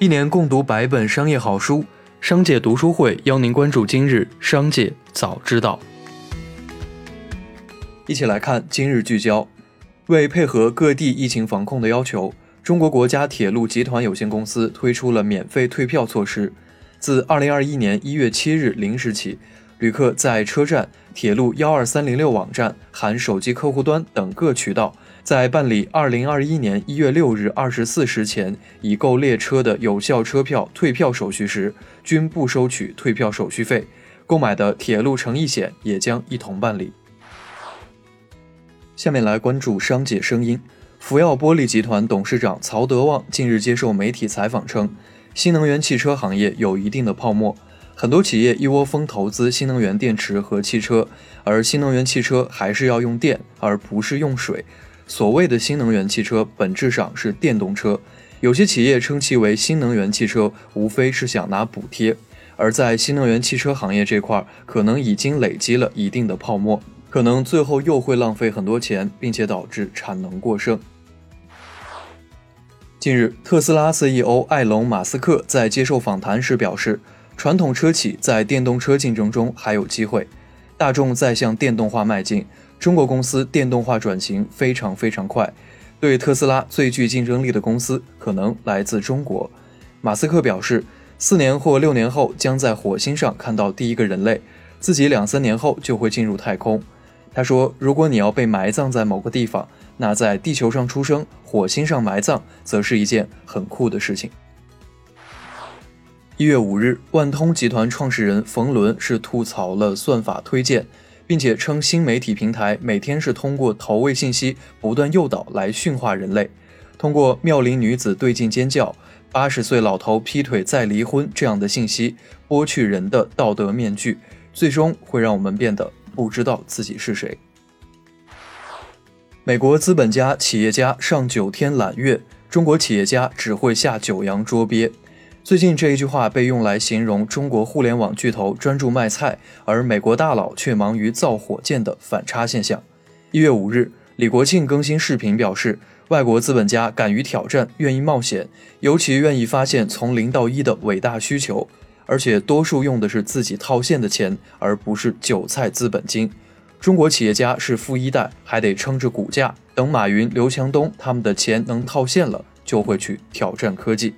一年共读百本商业好书，商界读书会邀您关注今日商界早知道。一起来看今日聚焦。为配合各地疫情防控的要求，中国国家铁路集团有限公司推出了免费退票措施。自二零二一年一月七日零时起，旅客在车站、铁路幺二三零六网站含手机客户端等各渠道。在办理二零二一年一月六日二十四时前已购列车的有效车票退票手续时，均不收取退票手续费。购买的铁路乘意险也将一同办理。下面来关注商界声音。福耀玻璃集团董事长曹德旺近日接受媒体采访称，新能源汽车行业有一定的泡沫，很多企业一窝蜂投资新能源电池和汽车，而新能源汽车还是要用电，而不是用水。所谓的新能源汽车本质上是电动车，有些企业称其为新能源汽车，无非是想拿补贴。而在新能源汽车行业这块，可能已经累积了一定的泡沫，可能最后又会浪费很多钱，并且导致产能过剩。近日，特斯拉 CEO 埃隆·马斯克在接受访谈时表示，传统车企在电动车竞争中还有机会，大众在向电动化迈进。中国公司电动化转型非常非常快，对特斯拉最具竞争力的公司可能来自中国。马斯克表示，四年或六年后将在火星上看到第一个人类，自己两三年后就会进入太空。他说：“如果你要被埋葬在某个地方，那在地球上出生，火星上埋葬，则是一件很酷的事情。”一月五日，万通集团创始人冯仑是吐槽了算法推荐。并且称新媒体平台每天是通过投喂信息不断诱导来驯化人类，通过妙龄女子对镜尖叫、八十岁老头劈腿再离婚这样的信息剥去人的道德面具，最终会让我们变得不知道自己是谁。美国资本家企业家上九天揽月，中国企业家只会下九洋捉鳖。最近这一句话被用来形容中国互联网巨头专注卖菜，而美国大佬却忙于造火箭的反差现象。一月五日，李国庆更新视频表示，外国资本家敢于挑战，愿意冒险，尤其愿意发现从零到一的伟大需求，而且多数用的是自己套现的钱，而不是韭菜资本金。中国企业家是富一代，还得撑着股价，等马云、刘强东他们的钱能套现了，就会去挑战科技。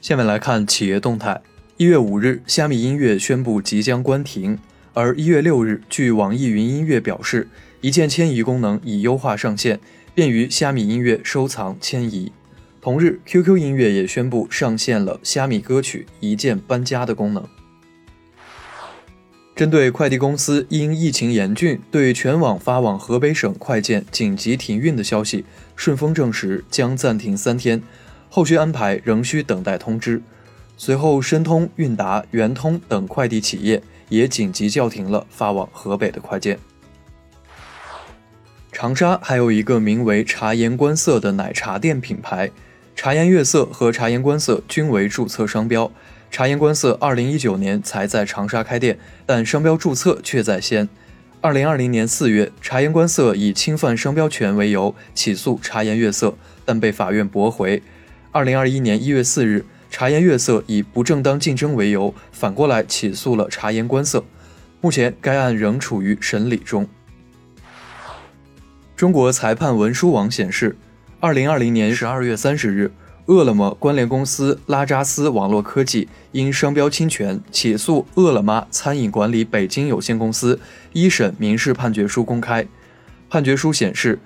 下面来看企业动态。一月五日，虾米音乐宣布即将关停。而一月六日，据网易云音乐表示，一键迁移功能已优化上线，便于虾米音乐收藏迁移。同日，QQ 音乐也宣布上线了虾米歌曲一键搬家的功能。针对快递公司因疫情严峻对全网发往河北省快件紧急停运的消息，顺丰证实将暂停三天。后续安排仍需等待通知。随后，申通、韵达、圆通等快递企业也紧急叫停了发往河北的快件。长沙还有一个名为“茶颜观色”的奶茶店品牌，“茶颜悦色”和“茶颜观色”均为注册商标。“茶颜观色”二零一九年才在长沙开店，但商标注册却在先。二零二零年四月，“茶颜观色”以侵犯商标权为由起诉“茶颜悦色”，但被法院驳回。二零二一年一月四日，茶颜悦色以不正当竞争为由，反过来起诉了茶颜观色。目前该案仍处于审理中。中国裁判文书网显示，二零二零年十二月三十日，饿了么关联公司拉扎斯网络科技因商标侵权起诉饿了么餐饮管理北京有限公司，一审民事判决书公开。判决书显示。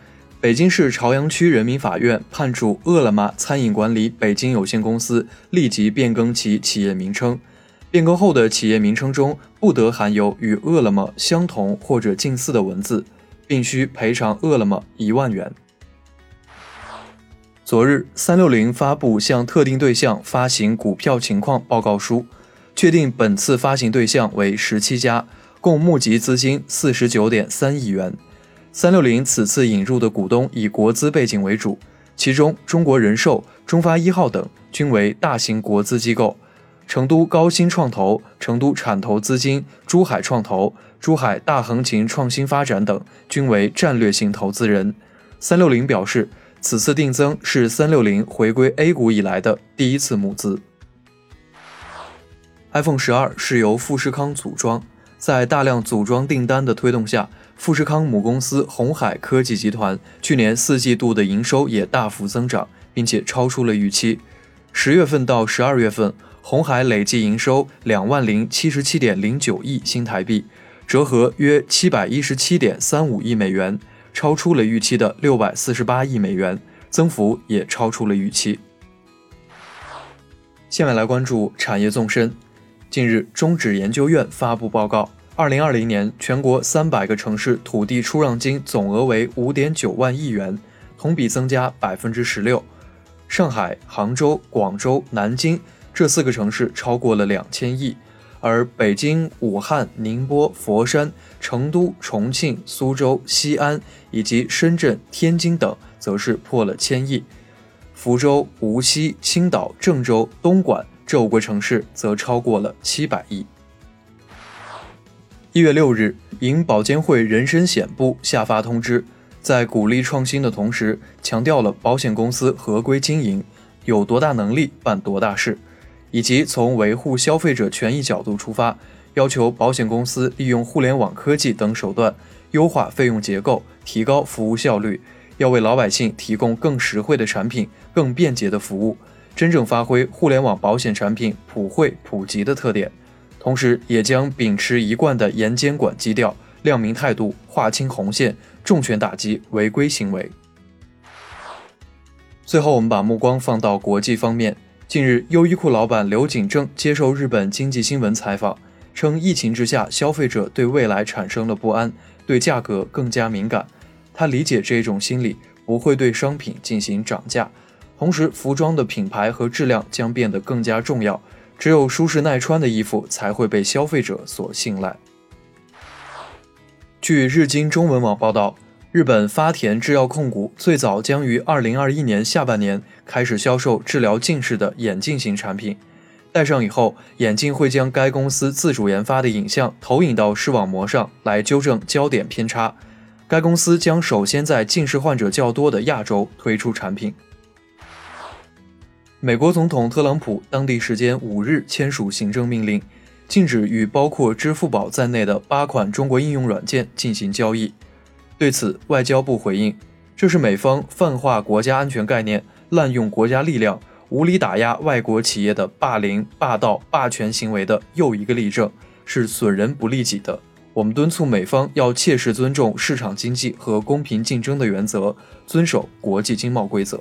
北京市朝阳区人民法院判处饿了么餐饮管理北京有限公司立即变更其企业名称，变更后的企业名称中不得含有与饿了么相同或者近似的文字，并需赔偿饿了么一万元。昨日，三六零发布向特定对象发行股票情况报告书，确定本次发行对象为十七家，共募集资金四十九点三亿元。三六零此次引入的股东以国资背景为主，其中中国人寿、中发一号等均为大型国资机构，成都高新创投、成都产投资金、珠海创投、珠海大横琴创新发展等均为战略性投资人。三六零表示，此次定增是三六零回归 A 股以来的第一次募资。iPhone 十二是由富士康组装，在大量组装订单的推动下，富士康母公司红海科技集团去年四季度的营收也大幅增长，并且超出了预期。十月份到十二月份，红海累计营收两万零七十七点零九亿新台币，折合约七百一十七点三五亿美元，超出了预期的六百四十八亿美元，增幅也超出了预期。下面来关注产业纵深。近日，中指研究院发布报告，二零二零年全国三百个城市土地出让金总额为五点九万亿元，同比增加百分之十六。上海、杭州、广州、南京这四个城市超过了两千亿，而北京、武汉、宁波、佛山、成都、重庆、苏州、西安以及深圳、天津等则是破了千亿，福州、无锡、青岛、郑州、东莞。这五个城市则超过了七百亿。一月六日，银保监会人身险部下发通知，在鼓励创新的同时，强调了保险公司合规经营有多大能力办多大事，以及从维护消费者权益角度出发，要求保险公司利用互联网科技等手段优化费用结构，提高服务效率，要为老百姓提供更实惠的产品、更便捷的服务。真正发挥互联网保险产品普惠普及的特点，同时也将秉持一贯的严监管基调，亮明态度，划清红线，重拳打击违规行为。最后，我们把目光放到国际方面。近日，优衣库老板刘景正接受日本经济新闻采访，称疫情之下，消费者对未来产生了不安，对价格更加敏感。他理解这种心理，不会对商品进行涨价。同时，服装的品牌和质量将变得更加重要。只有舒适耐穿的衣服才会被消费者所信赖。据日经中文网报道，日本发田制药控股最早将于2021年下半年开始销售治疗近视的眼镜型产品。戴上以后，眼镜会将该公司自主研发的影像投影到视网膜上来纠正焦点偏差。该公司将首先在近视患者较多的亚洲推出产品。美国总统特朗普当地时间五日签署行政命令，禁止与包括支付宝在内的八款中国应用软件进行交易。对此，外交部回应，这是美方泛化国家安全概念、滥用国家力量、无理打压外国企业的霸凌、霸道、霸权行为的又一个例证，是损人不利己的。我们敦促美方要切实尊重市场经济和公平竞争的原则，遵守国际经贸规则。